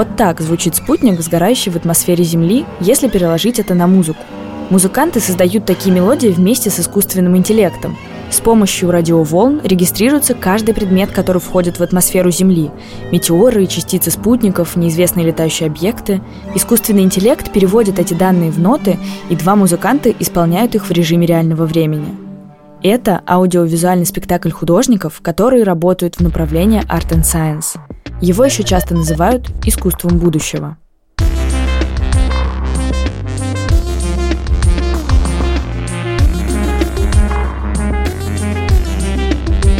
Вот так звучит спутник, сгорающий в атмосфере Земли, если переложить это на музыку. Музыканты создают такие мелодии вместе с искусственным интеллектом. С помощью радиоволн регистрируется каждый предмет, который входит в атмосферу Земли. Метеоры, частицы спутников, неизвестные летающие объекты. Искусственный интеллект переводит эти данные в ноты, и два музыканта исполняют их в режиме реального времени. Это аудиовизуальный спектакль художников, которые работают в направлении Art and Science. Его еще часто называют искусством будущего.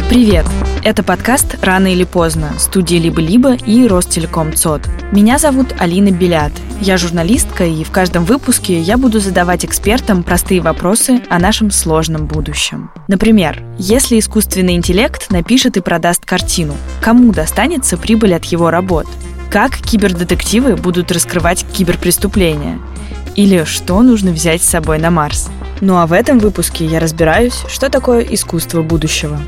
Привет! Это подкаст «Рано или поздно» студии «Либо-либо» и Ростелеком ЦОД. Меня зовут Алина Белят. Я журналистка, и в каждом выпуске я буду задавать экспертам простые вопросы о нашем сложном будущем. Например, если искусственный интеллект напишет и продаст картину, кому достанется прибыль от его работ? Как кибердетективы будут раскрывать киберпреступления? Или что нужно взять с собой на Марс? Ну а в этом выпуске я разбираюсь, что такое искусство будущего.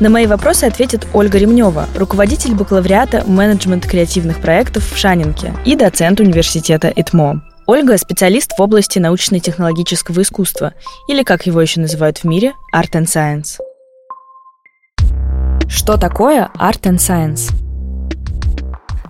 На мои вопросы ответит Ольга Ремнева, руководитель бакалавриата менеджмент креативных проектов в Шанинке и доцент университета ИТМО. Ольга – специалист в области научно-технологического искусства, или, как его еще называют в мире, Art and Science. Что такое Art and Science?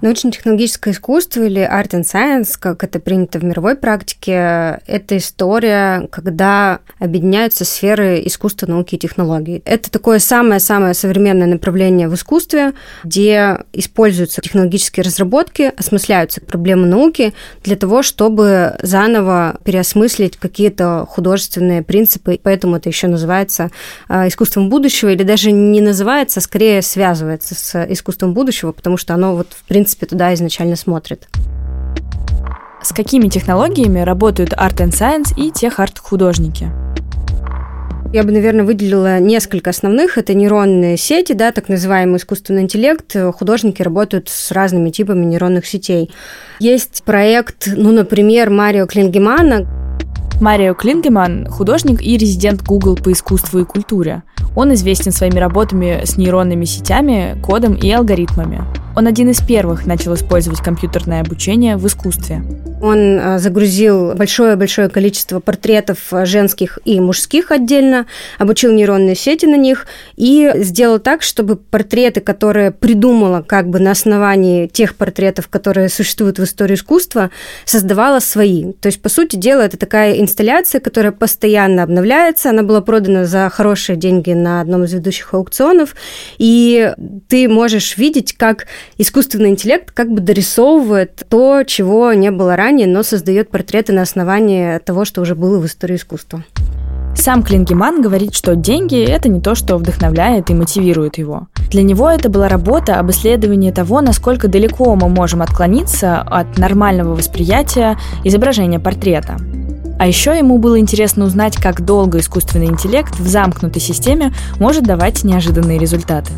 Научно-технологическое искусство или art and science, как это принято в мировой практике, это история, когда объединяются сферы искусства, науки и технологий. Это такое самое-самое современное направление в искусстве, где используются технологические разработки, осмысляются проблемы науки для того, чтобы заново переосмыслить какие-то художественные принципы. Поэтому это еще называется а, искусством будущего, или даже не называется, а скорее связывается с искусством будущего, потому что оно вот в принципе принципе, туда изначально смотрит. С какими технологиями работают Art and Science и тех-арт-художники? Я бы, наверное, выделила несколько основных. Это нейронные сети, да, так называемый искусственный интеллект. Художники работают с разными типами нейронных сетей. Есть проект, ну, например, Марио Клингемана, Марио Клингеман – художник и резидент Google по искусству и культуре. Он известен своими работами с нейронными сетями, кодом и алгоритмами. Он один из первых начал использовать компьютерное обучение в искусстве. Он а, загрузил большое-большое количество портретов а, женских и мужских отдельно, обучил нейронные сети на них и сделал так, чтобы портреты, которые придумала как бы на основании тех портретов, которые существуют в истории искусства, создавала свои. То есть, по сути дела, это такая инсталляция, которая постоянно обновляется. Она была продана за хорошие деньги на одном из ведущих аукционов, и ты можешь видеть, как искусственный интеллект как бы дорисовывает то, чего не было ранее, но создает портреты на основании того, что уже было в истории искусства. Сам Клингеман говорит, что деньги – это не то, что вдохновляет и мотивирует его. Для него это была работа об исследовании того, насколько далеко мы можем отклониться от нормального восприятия изображения портрета. А еще ему было интересно узнать, как долго искусственный интеллект в замкнутой системе может давать неожиданные результаты.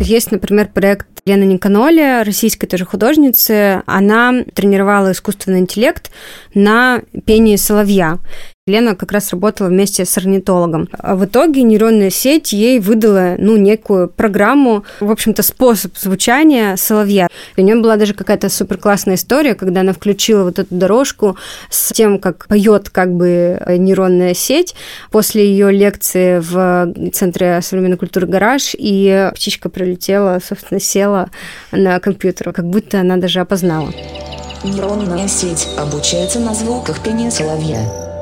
Есть, например, проект Лены Никаноли, российской тоже художницы. Она тренировала искусственный интеллект на пении соловья. Лена как раз работала вместе с орнитологом. А в итоге нейронная сеть ей выдала ну, некую программу, в общем-то, способ звучания соловья. У нее была даже какая-то супер классная история, когда она включила вот эту дорожку с тем, как поет как бы нейронная сеть. После ее лекции в Центре современной культуры «Гараж», и птичка прилетела, собственно, села на компьютер, как будто она даже опознала. Нейронная сеть обучается на звуках пения соловья.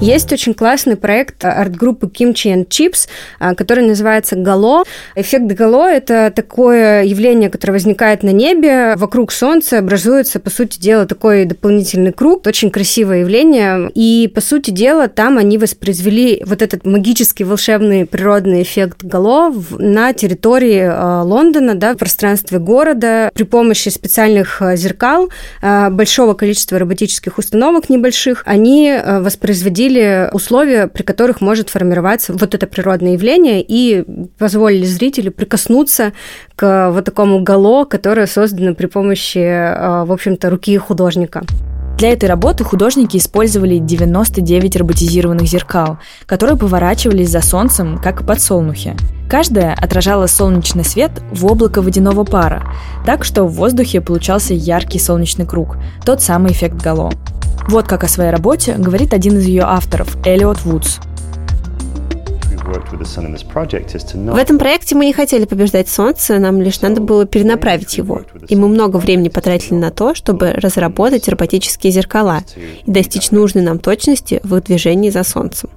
Есть очень классный проект арт-группы Kimchi and Chips, а, который называется «Гало». Эффект Гало – это такое явление, которое возникает на небе, вокруг Солнца образуется, по сути дела, такой дополнительный круг. Очень красивое явление. И, по сути дела, там они воспроизвели вот этот магический, волшебный природный эффект Гало на территории а, Лондона, да, в пространстве города при помощи специальных а, зеркал, большого количества роботических установок небольших, они воспроизводили установили условия, при которых может формироваться вот это природное явление, и позволили зрителю прикоснуться к вот такому гало, которое создано при помощи, а, в общем-то, руки художника. Для этой работы художники использовали 99 роботизированных зеркал, которые поворачивались за солнцем, как подсолнухи. Каждая отражала солнечный свет в облако водяного пара, так что в воздухе получался яркий солнечный круг, тот самый эффект Гало. Вот как о своей работе говорит один из ее авторов, Элиот Вудс. В этом проекте мы не хотели побеждать Солнце, нам лишь надо было перенаправить его. И мы много времени потратили на то, чтобы разработать роботические зеркала и достичь нужной нам точности в их движении за Солнцем.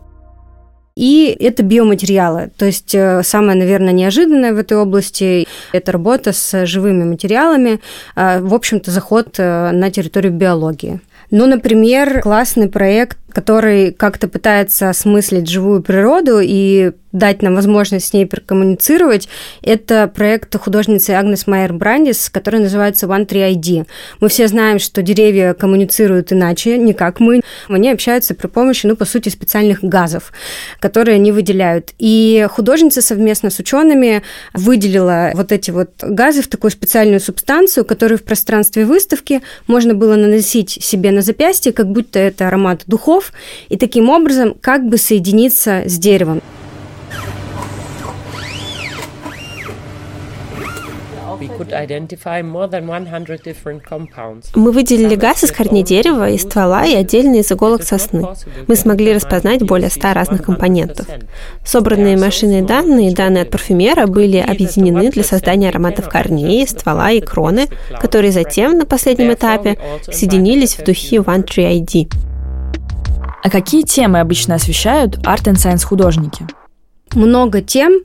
И это биоматериалы. То есть э, самое, наверное, неожиданное в этой области – это работа с живыми материалами, э, в общем-то, заход э, на территорию биологии. Ну, например, классный проект, который как-то пытается осмыслить живую природу и дать нам возможность с ней прокоммуницировать, это проект художницы Агнес Майер Брандис, который называется One Tree ID. Мы все знаем, что деревья коммуницируют иначе, не как мы. Они общаются при помощи, ну, по сути, специальных газов, которые они выделяют. И художница совместно с учеными выделила вот эти вот газы в такую специальную субстанцию, которую в пространстве выставки можно было наносить себе на запястье, как будто это аромат духов, и таким образом как бы соединиться с деревом. Мы выделили газ из корней дерева, из ствола и отдельно из иголок сосны. Мы смогли распознать более 100 разных компонентов. Собранные машиной данные и данные от парфюмера были объединены для создания ароматов корней, ствола и кроны, которые затем на последнем этапе соединились в духе One Tree ID. А какие темы обычно освещают арт и сайенс художники? Много тем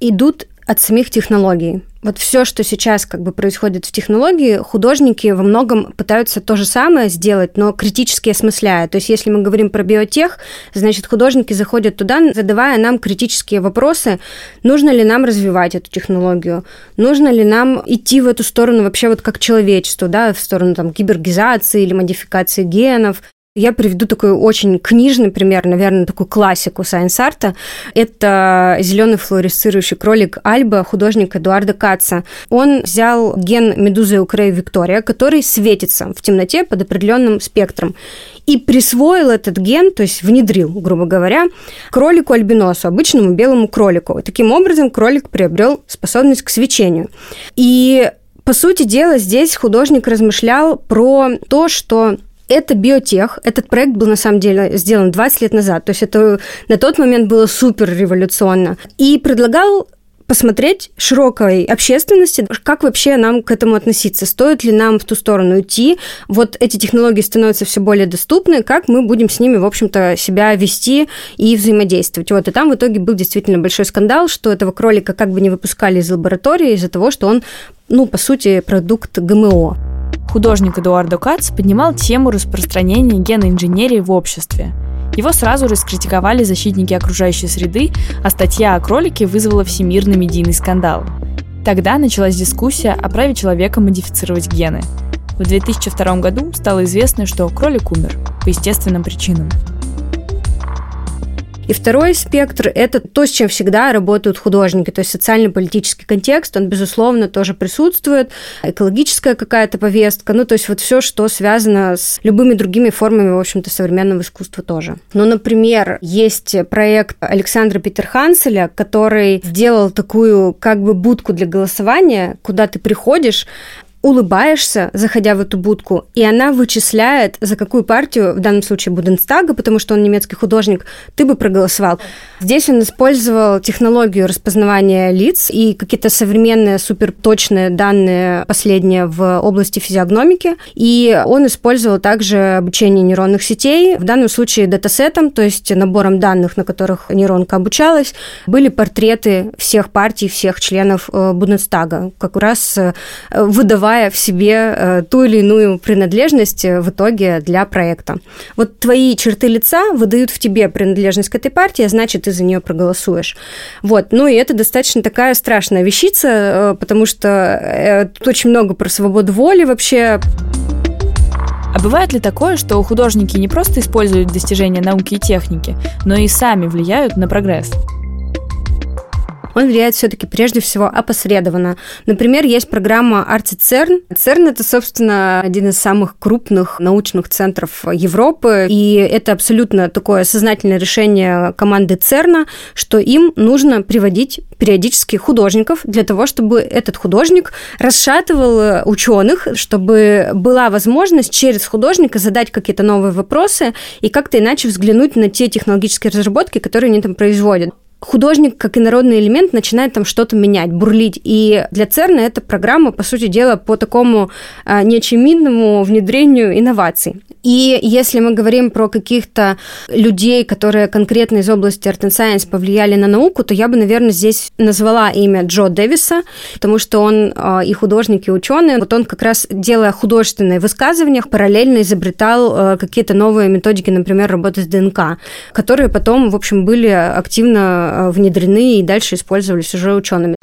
идут от самих технологий. Вот все, что сейчас как бы происходит в технологии, художники во многом пытаются то же самое сделать, но критически осмысляя. То есть, если мы говорим про биотех, значит, художники заходят туда, задавая нам критические вопросы, нужно ли нам развивать эту технологию, нужно ли нам идти в эту сторону вообще вот как человечество, да, в сторону там кибергизации или модификации генов, я приведу такой очень книжный пример, наверное, такую классику сайенс-арта. Это зеленый флуоресцирующий кролик Альба художника Эдуарда Каца. Он взял ген медузы Укрей Виктория, который светится в темноте под определенным спектром и присвоил этот ген, то есть внедрил, грубо говоря, кролику альбиносу, обычному белому кролику. Таким образом, кролик приобрел способность к свечению. И по сути дела, здесь художник размышлял про то, что это биотех. Этот проект был, на самом деле, сделан 20 лет назад. То есть это на тот момент было супер революционно. И предлагал посмотреть широкой общественности, как вообще нам к этому относиться, стоит ли нам в ту сторону идти, вот эти технологии становятся все более доступны, как мы будем с ними, в общем-то, себя вести и взаимодействовать. Вот, и там в итоге был действительно большой скандал, что этого кролика как бы не выпускали из лаборатории из-за того, что он, ну, по сути, продукт ГМО. Художник Эдуардо Кац поднимал тему распространения геноинженерии в обществе. Его сразу раскритиковали защитники окружающей среды, а статья о кролике вызвала всемирный медийный скандал. Тогда началась дискуссия о праве человека модифицировать гены. В 2002 году стало известно, что кролик умер по естественным причинам. И второй спектр – это то, с чем всегда работают художники, то есть социально-политический контекст, он, безусловно, тоже присутствует, экологическая какая-то повестка, ну, то есть вот все, что связано с любыми другими формами, в общем-то, современного искусства тоже. Ну, например, есть проект Александра Питерханселя, который сделал такую как бы будку для голосования, куда ты приходишь, улыбаешься, заходя в эту будку, и она вычисляет, за какую партию, в данном случае Буденстага, потому что он немецкий художник, ты бы проголосовал. Здесь он использовал технологию распознавания лиц и какие-то современные суперточные данные последние в области физиогномики, и он использовал также обучение нейронных сетей, в данном случае датасетом, то есть набором данных, на которых нейронка обучалась, были портреты всех партий, всех членов э, Бундестага, как раз э, выдавая развивая в себе э, ту или иную принадлежность э, в итоге для проекта. Вот твои черты лица выдают в тебе принадлежность к этой партии, а значит, ты за нее проголосуешь. Вот. Ну и это достаточно такая страшная вещица, э, потому что тут очень много про свободу воли вообще. А бывает ли такое, что художники не просто используют достижения науки и техники, но и сами влияют на прогресс? Он влияет все-таки прежде всего опосредованно. Например, есть программа ArtiCERN. CERN – это, собственно, один из самых крупных научных центров Европы, и это абсолютно такое сознательное решение команды ЦЕРНа, что им нужно приводить периодически художников для того, чтобы этот художник расшатывал ученых, чтобы была возможность через художника задать какие-то новые вопросы и как-то иначе взглянуть на те технологические разработки, которые они там производят художник как инородный элемент начинает там что-то менять, бурлить. И для ЦЕРНа эта программа, по сути дела, по такому а, неочевидному внедрению инноваций. И если мы говорим про каких-то людей, которые конкретно из области Art and Science повлияли на науку, то я бы, наверное, здесь назвала имя Джо Дэвиса, потому что он а, и художник, и ученый. Вот он как раз, делая художественные высказывания, параллельно изобретал а, какие-то новые методики, например, работы с ДНК, которые потом, в общем, были активно внедрены и дальше использовались уже учеными.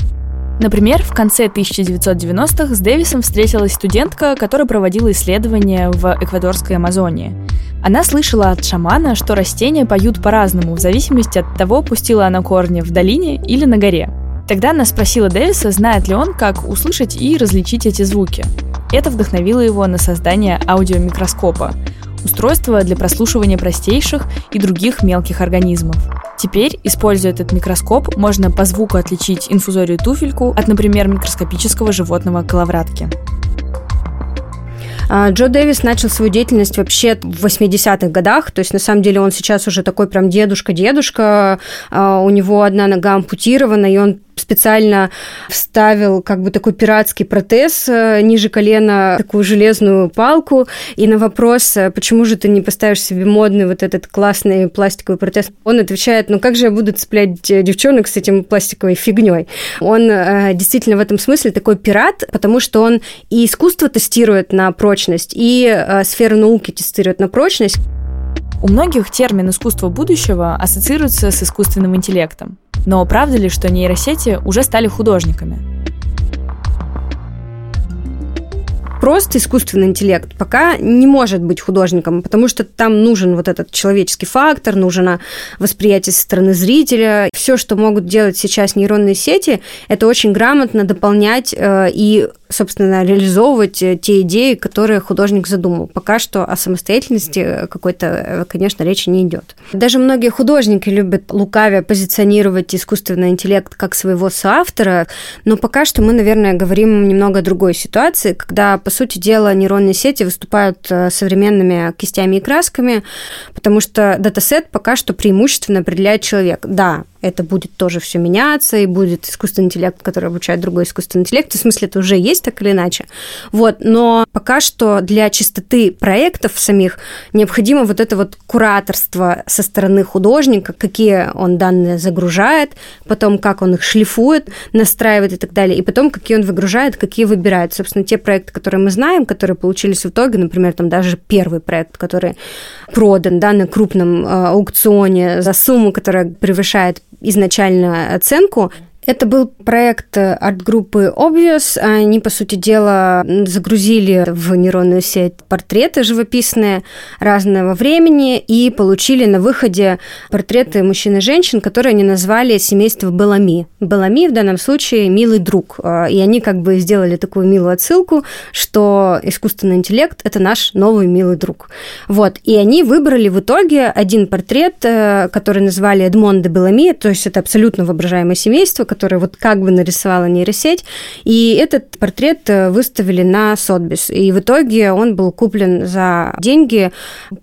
Например, в конце 1990-х с Дэвисом встретилась студентка, которая проводила исследования в эквадорской Амазонии. Она слышала от шамана, что растения поют по-разному, в зависимости от того, пустила она корни в долине или на горе. Тогда она спросила Дэвиса, знает ли он, как услышать и различить эти звуки. Это вдохновило его на создание аудиомикроскопа – устройства для прослушивания простейших и других мелких организмов. Теперь, используя этот микроскоп, можно по звуку отличить инфузорию туфельку от, например, микроскопического животного коловратки. А, Джо Дэвис начал свою деятельность вообще в 80-х годах, то есть на самом деле он сейчас уже такой прям дедушка-дедушка, а, у него одна нога ампутирована, и он специально вставил как бы такой пиратский протез э, ниже колена, такую железную палку, и на вопрос, э, почему же ты не поставишь себе модный вот этот классный пластиковый протез, он отвечает, ну как же я буду цеплять э, девчонок с этим пластиковой фигней? Он действительно в этом смысле такой пират, потому что он и искусство тестирует на прочность, и сферу науки тестирует на прочность. У многих термин искусство будущего ассоциируется с искусственным интеллектом. Но правда ли, что нейросети уже стали художниками? просто искусственный интеллект пока не может быть художником, потому что там нужен вот этот человеческий фактор, нужно восприятие со стороны зрителя. Все, что могут делать сейчас нейронные сети, это очень грамотно дополнять э, и собственно, реализовывать э, те идеи, которые художник задумал. Пока что о самостоятельности какой-то, э, конечно, речи не идет. Даже многие художники любят лукавее позиционировать искусственный интеллект как своего соавтора, но пока что мы, наверное, говорим немного о другой ситуации, когда, по сути дела, нейронные сети выступают э, современными кистями и красками, потому что датасет пока что преимущественно определяет человек. Да, это будет тоже все меняться, и будет искусственный интеллект, который обучает другой искусственный интеллект. В смысле, это уже есть так или иначе. Вот, но пока что для чистоты проектов самих необходимо вот это вот кураторство со стороны художника, какие он данные загружает, потом как он их шлифует, настраивает и так далее, и потом какие он выгружает, какие выбирает. Собственно, те проекты, которые мы знаем, которые получились в итоге, например, там даже первый проект, который продан да, на крупном э, аукционе за сумму, которая превышает изначальную оценку, это был проект арт-группы Obvious. Они, по сути дела, загрузили в нейронную сеть портреты живописные разного времени и получили на выходе портреты мужчин и женщин, которые они назвали семейство Белами. Белами в данном случае милый друг. И они как бы сделали такую милую отсылку, что искусственный интеллект – это наш новый милый друг. Вот. И они выбрали в итоге один портрет, э, который назвали Эдмон де Белами, то есть это абсолютно воображаемое семейство, который вот как бы нарисовала нейросеть. И этот портрет э, выставили на Сотбис. И в итоге он был куплен за деньги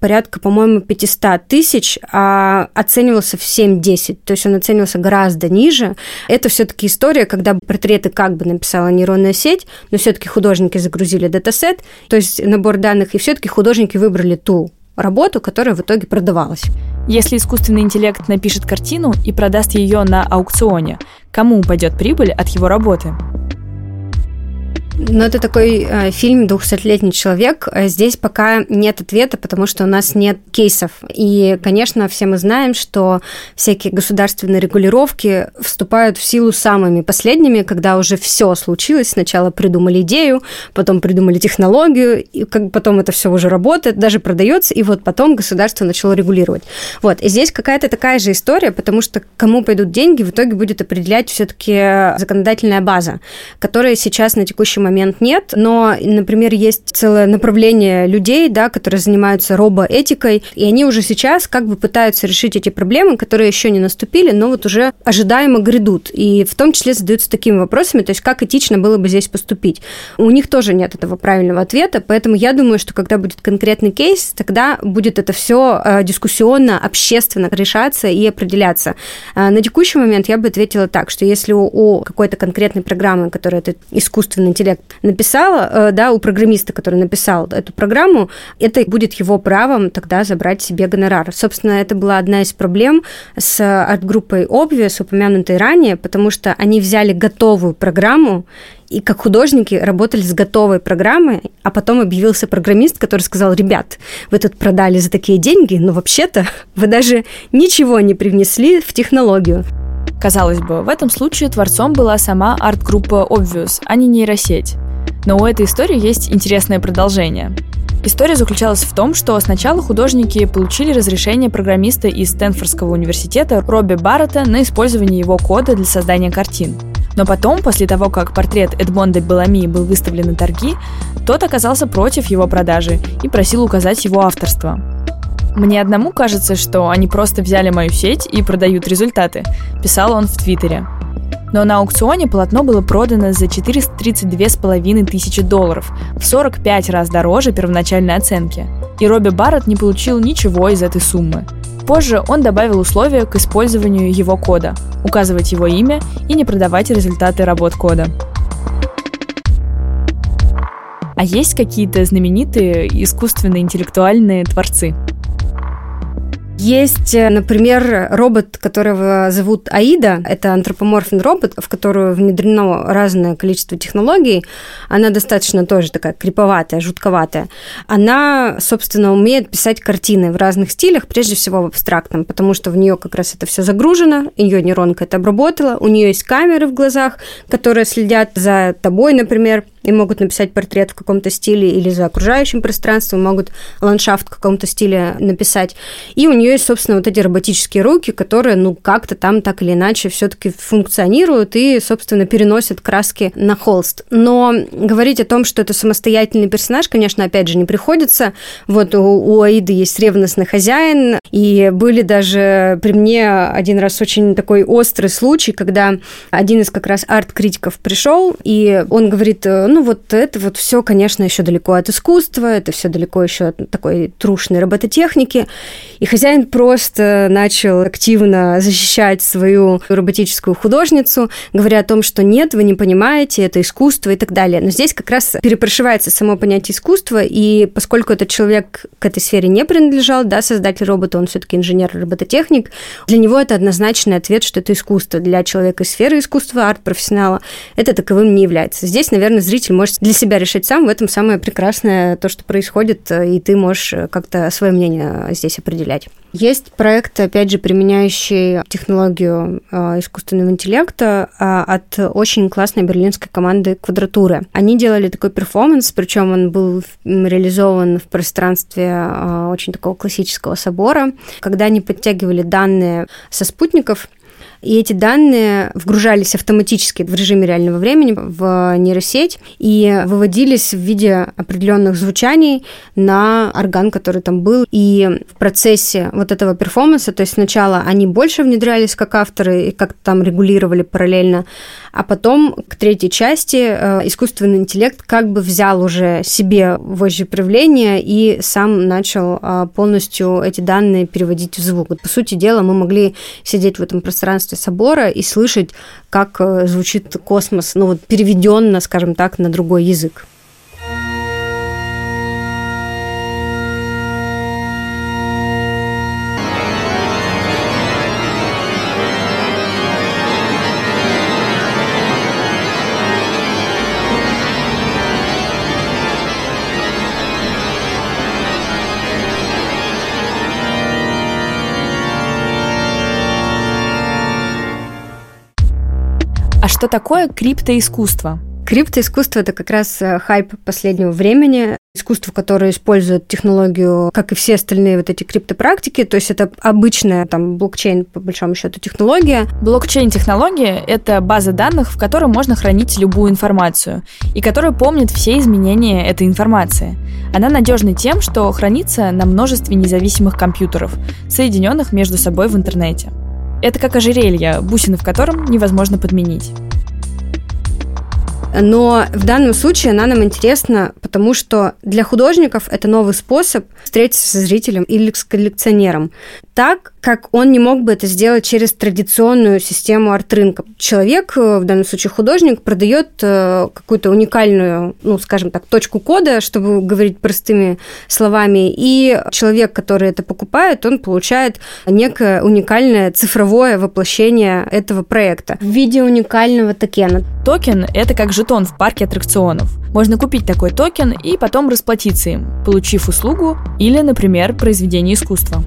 порядка, по-моему, 500 тысяч, а оценивался в 7-10. То есть он оценивался гораздо ниже. Это все-таки история, когда портреты как бы написала нейронная сеть, но все-таки художники загрузили датасет, то есть набор данных, и все-таки художники выбрали ту работу, которая в итоге продавалась. Если искусственный интеллект напишет картину и продаст ее на аукционе, кому упадет прибыль от его работы? Но это такой э, фильм «Двухсотлетний человек». Э, здесь пока нет ответа, потому что у нас нет кейсов. И, конечно, все мы знаем, что всякие государственные регулировки вступают в силу самыми последними, когда уже все случилось. Сначала придумали идею, потом придумали технологию, и как потом это все уже работает, даже продается, и вот потом государство начало регулировать. Вот. И здесь какая-то такая же история, потому что кому пойдут деньги, в итоге будет определять все-таки законодательная база, которая сейчас на текущий момент нет, но, например, есть целое направление людей, да, которые занимаются робоэтикой, и они уже сейчас как бы пытаются решить эти проблемы, которые еще не наступили, но вот уже ожидаемо грядут. И в том числе задаются такими вопросами, то есть как этично было бы здесь поступить. У них тоже нет этого правильного ответа, поэтому я думаю, что когда будет конкретный кейс, тогда будет это все э, дискуссионно, общественно решаться и определяться. Э, на текущий момент я бы ответила так, что если у какой-то конкретной программы, которая этот искусственный интеллект написала, э, да, у программиста, который написал эту программу, это будет его правом тогда забрать себе гонорар. Собственно, это была одна из проблем с арт-группой Obvious, упомянутой ранее, потому что они взяли готовую программу и как художники работали с готовой программой, а потом объявился программист, который сказал, ребят, вы тут продали за такие деньги, но вообще-то вы даже ничего не привнесли в технологию. Казалось бы, в этом случае творцом была сама арт-группа Obvious, а не нейросеть. Но у этой истории есть интересное продолжение. История заключалась в том, что сначала художники получили разрешение программиста из Стэнфордского университета Робби Баррета на использование его кода для создания картин. Но потом, после того, как портрет Эдмонда Белами был выставлен на торги, тот оказался против его продажи и просил указать его авторство. Мне одному кажется, что они просто взяли мою сеть и продают результаты, писал он в Твиттере. Но на аукционе полотно было продано за 432,5 тысячи долларов, в 45 раз дороже первоначальной оценки. И Робби Барретт не получил ничего из этой суммы. Позже он добавил условия к использованию его кода – указывать его имя и не продавать результаты работ кода. А есть какие-то знаменитые искусственные интеллектуальные творцы? Есть, э, например, робот, которого зовут Аида. Это антропоморфный робот, в которую внедрено разное количество технологий. Она достаточно тоже такая криповатая, жутковатая. Она, собственно, умеет писать картины в разных стилях, прежде всего в абстрактном, потому что в нее как раз это все загружено, ее нейронка это обработала, у нее есть камеры в глазах, которые следят за тобой, например, и могут написать портрет в каком-то стиле или за окружающим пространством, могут ландшафт в каком-то стиле написать. И у нее есть, собственно, вот эти роботические руки, которые, ну, как-то там так или иначе все-таки функционируют и, собственно, переносят краски на холст. Но говорить о том, что это самостоятельный персонаж, конечно, опять же, не приходится. Вот у, у Аиды есть ревностный хозяин, и были даже при мне один раз очень такой острый случай, когда один из как раз арт-критиков пришел, и он говорит, ну вот это вот все, конечно, еще далеко от искусства, это все далеко еще от такой трушной робототехники. И хозяин просто начал активно защищать свою роботическую художницу, говоря о том, что нет, вы не понимаете, это искусство и так далее. Но здесь как раз перепрошивается само понятие искусства, и поскольку этот человек к этой сфере не принадлежал, да, создатель робота, он все-таки инженер-робототехник, для него это однозначный ответ, что это искусство. Для человека из сферы искусства, арт-профессионала, это таковым не является. Здесь, наверное, зритель зритель может для себя решить сам. В этом самое прекрасное то, что происходит, и ты можешь как-то свое мнение здесь определять. Есть проект, опять же, применяющий технологию э, искусственного интеллекта э, от очень классной берлинской команды «Квадратуры». Они делали такой перформанс, причем он был реализован в пространстве э, очень такого классического собора, когда они подтягивали данные со спутников, и эти данные вгружались автоматически в режиме реального времени в нейросеть и выводились в виде определенных звучаний на орган, который там был. И в процессе вот этого перформанса, то есть сначала они больше внедрялись как авторы и как-то там регулировали параллельно, а потом к третьей части э, искусственный интеллект как бы взял уже себе вожжи правления и сам начал э, полностью эти данные переводить в звук. По сути дела, мы могли сидеть в этом пространстве месте собора и слышать, как э, звучит космос, ну вот переведенно, скажем так, на другой язык. Что такое криптоискусство? Криптоискусство – это как раз э, хайп последнего времени. Искусство, которое использует технологию, как и все остальные вот эти криптопрактики, то есть это обычная там блокчейн, по большому счету, технология. Блокчейн-технология – это база данных, в которой можно хранить любую информацию, и которая помнит все изменения этой информации. Она надежна тем, что хранится на множестве независимых компьютеров, соединенных между собой в интернете. Это как ожерелье, бусины в котором невозможно подменить. Но в данном случае она нам интересна, потому что для художников это новый способ встретиться со зрителем или с коллекционером. Так, как он не мог бы это сделать через традиционную систему арт-рынка. Человек, э, в данном случае художник, продает э, какую-то уникальную, ну, скажем так, точку кода, чтобы говорить простыми словами, и человек, который это покупает, он получает некое уникальное цифровое воплощение этого проекта в виде уникального токена. Токен – это как жетон в парке аттракционов. Можно купить такой токен и потом расплатиться им, получив услугу или, например, произведение искусства.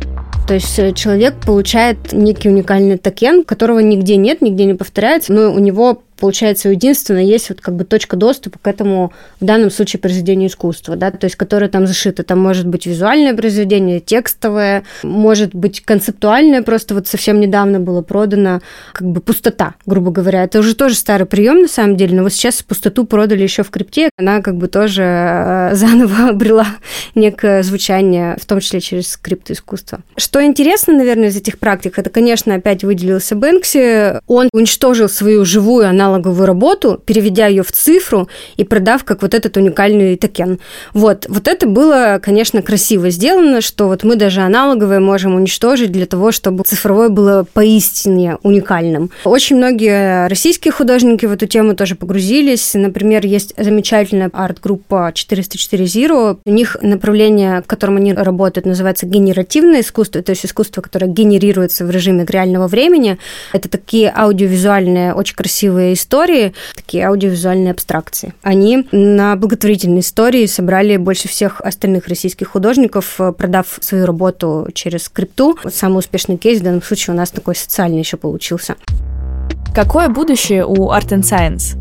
То есть э, человек получает некий уникальный токен, которого нигде нет, нигде не повторяется, но у него получается, единственное, есть вот как бы точка доступа к этому, в данном случае, произведению искусства, да, то есть, которое там зашито. Там может быть визуальное произведение, текстовое, может быть концептуальное, просто вот совсем недавно было продано как бы пустота, грубо говоря. Это уже тоже старый прием на самом деле, но вот сейчас пустоту продали еще в крипте, она как бы тоже э, заново обрела некое звучание, в том числе через криптоискусство. Что интересно, наверное, из этих практик, это, конечно, опять выделился Бэнкси. Он уничтожил свою живую аналог аналоговую работу, переведя ее в цифру и продав как вот этот уникальный токен. Вот, вот это было, конечно, красиво сделано, что вот мы даже аналоговое можем уничтожить для того, чтобы цифровое было поистине уникальным. Очень многие российские художники в эту тему тоже погрузились. Например, есть замечательная арт-группа 404 Zero. У них направление, в котором они работают, называется генеративное искусство, то есть искусство, которое генерируется в режиме реального времени. Это такие аудиовизуальные, очень красивые истории, такие аудиовизуальные абстракции. Они на благотворительной истории собрали больше всех остальных российских художников, э, продав свою работу через крипту. Вот самый успешный кейс в данном случае у нас такой социальный еще получился. Какое будущее у Art and Science?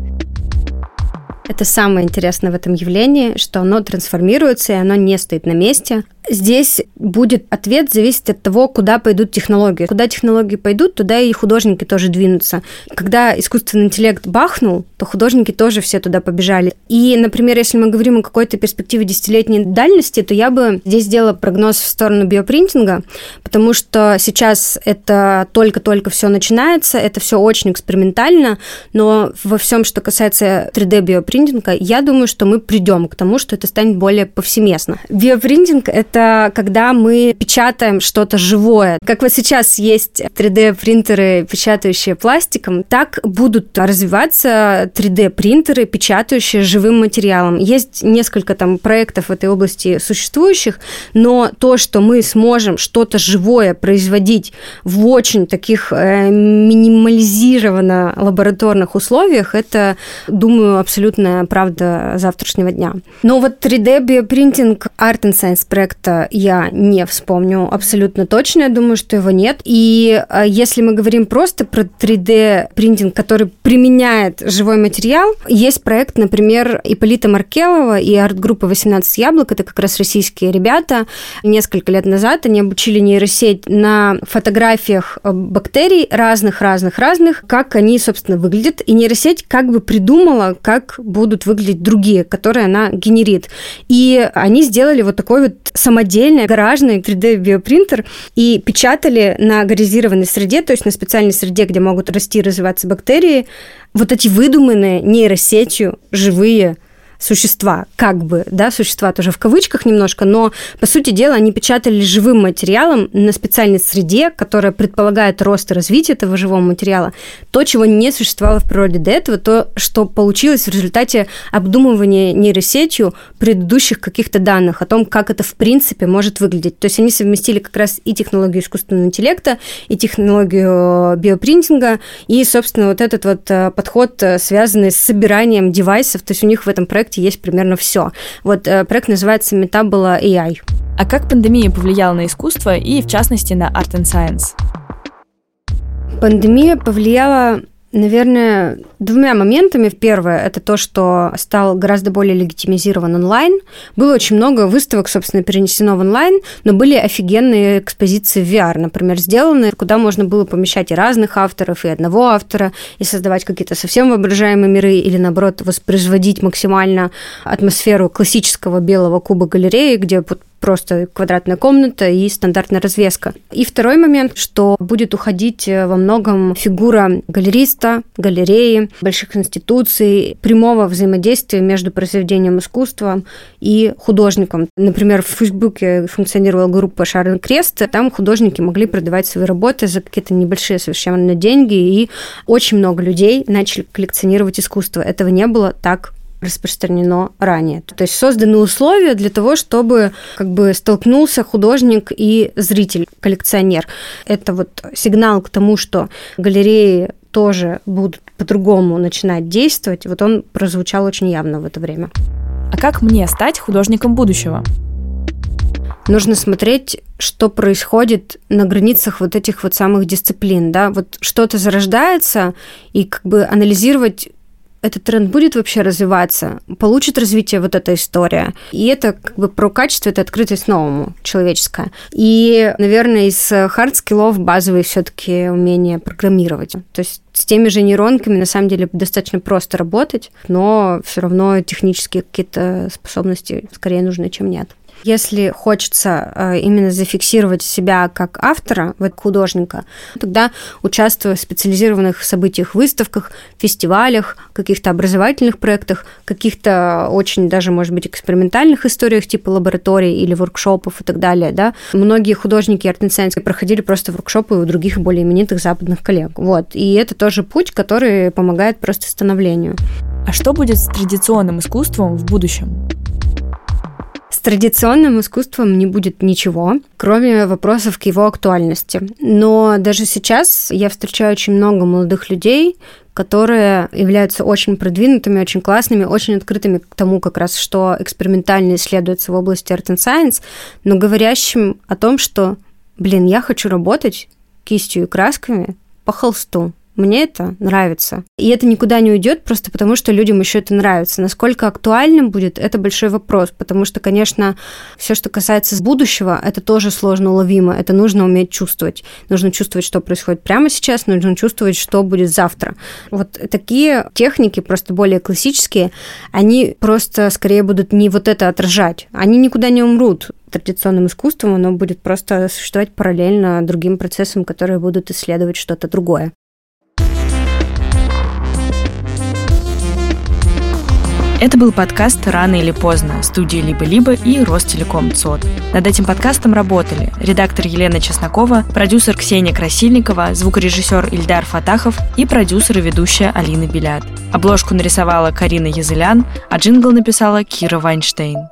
Это самое интересное в этом явлении, что оно трансформируется, и оно не стоит на месте. Здесь будет ответ зависеть от того, куда пойдут технологии. Куда технологии пойдут, туда и художники тоже двинутся. Когда искусственный интеллект бахнул, то художники тоже все туда побежали. И, например, если мы говорим о какой-то перспективе десятилетней дальности, то я бы здесь сделала прогноз в сторону биопринтинга, потому что сейчас это только-только все начинается, это все очень экспериментально, но во всем, что касается 3D-биопринтинга, я думаю, что мы придем к тому, что это станет более повсеместно. Биопринтинг — это это когда мы печатаем что-то живое. Как вот сейчас есть 3D-принтеры, печатающие пластиком, так будут развиваться 3D-принтеры, печатающие живым материалом. Есть несколько там проектов в этой области существующих, но то, что мы сможем что-то живое производить в очень таких э, минимализированно лабораторных условиях, это, думаю, абсолютная правда завтрашнего дня. Но вот 3D-биопринтинг Art and Science проект проекта я не вспомню абсолютно точно. Я думаю, что его нет. И а, если мы говорим просто про 3D-принтинг, который применяет живой материал, есть проект, например, Иполита Маркелова и арт-группа 18 яблок. Это как раз российские ребята. Несколько лет назад они обучили нейросеть на фотографиях бактерий разных-разных-разных, как они, собственно, выглядят. И нейросеть как бы придумала, как будут выглядеть другие, которые она генерит. И они сделали вот такой вот самодельный гаражный 3D-биопринтер и печатали на газированной среде, то есть на специальной среде, где могут расти и развиваться бактерии, вот эти выдуманные нейросетью живые существа, как бы, да, существа тоже в кавычках немножко, но, по сути дела, они печатали живым материалом на специальной среде, которая предполагает рост и развитие этого живого материала, то, чего не существовало в природе до этого, то, что получилось в результате обдумывания нейросетью предыдущих каких-то данных о том, как это в принципе может выглядеть. То есть они совместили как раз и технологию искусственного интеллекта, и технологию биопринтинга, и, собственно, вот этот вот э, подход, э, связанный с собиранием девайсов, то есть у них в этом проекте проекте есть примерно все. Вот э, проект называется Metable AI. А как пандемия повлияла на искусство и, в частности, на Art and Science? Пандемия повлияла Наверное, двумя моментами. Первое – это то, что стал гораздо более легитимизирован онлайн. Было очень много выставок, собственно, перенесено в онлайн, но были офигенные экспозиции в VR, например, сделаны, куда можно было помещать и разных авторов, и одного автора, и создавать какие-то совсем воображаемые миры, или, наоборот, воспроизводить максимально атмосферу классического белого куба галереи, где просто квадратная комната и стандартная развеска. И второй момент, что будет уходить э, во многом фигура галериста, галереи, больших институций, прямого взаимодействия между произведением искусства и художником. Например, в Фейсбуке функционировала группа «Шарный крест», там художники могли продавать свои работы за какие-то небольшие совершенно деньги, и очень много людей начали коллекционировать искусство. Этого не было так распространено ранее. То есть созданы условия для того, чтобы как бы столкнулся художник и зритель, коллекционер. Это вот сигнал к тому, что галереи тоже будут по-другому начинать действовать. Вот он прозвучал очень явно в это время. А как мне стать художником будущего? Нужно смотреть, что происходит на границах вот этих вот самых дисциплин, да, вот что-то зарождается, и как бы анализировать этот тренд будет вообще развиваться, получит развитие вот эта история. И это как бы про качество, это открытость новому, человеческое. И, наверное, из хард-скиллов базовые все таки умение программировать. То есть с теми же нейронками на самом деле достаточно просто работать, но все равно технические какие-то способности скорее нужны, чем нет. Если хочется э, именно зафиксировать себя как автора, вот художника, тогда участвуя в специализированных событиях, выставках, фестивалях, каких-то образовательных проектах, каких-то очень даже, может быть, экспериментальных историях типа лабораторий или воркшопов и так далее. Да? Многие художники арт проходили просто воркшопы у других более именитых западных коллег. Вот. И это тоже путь, который помогает просто становлению. А что будет с традиционным искусством в будущем? Традиционным искусством не будет ничего, кроме вопросов к его актуальности. Но даже сейчас я встречаю очень много молодых людей, которые являются очень продвинутыми, очень классными, очень открытыми к тому, как раз, что экспериментально исследуется в области Art and Science, но говорящим о том, что, блин, я хочу работать кистью и красками по холсту. Мне это нравится. И это никуда не уйдет просто потому, что людям еще это нравится. Насколько актуальным будет, это большой вопрос, потому что, конечно, все, что касается будущего, это тоже сложно уловимо. Это нужно уметь чувствовать. Нужно чувствовать, что происходит прямо сейчас, нужно чувствовать, что будет завтра. Вот такие техники, просто более классические, они просто скорее будут не вот это отражать. Они никуда не умрут традиционным искусством, оно будет просто существовать параллельно другим процессам, которые будут исследовать что-то другое. Это был подкаст «Рано или поздно» студии «Либо-либо» и Ростелеком ЦОД. Над этим подкастом работали редактор Елена Чеснокова, продюсер Ксения Красильникова, звукорежиссер Ильдар Фатахов и продюсер и ведущая Алина Белят. Обложку нарисовала Карина Язылян, а джингл написала Кира Вайнштейн.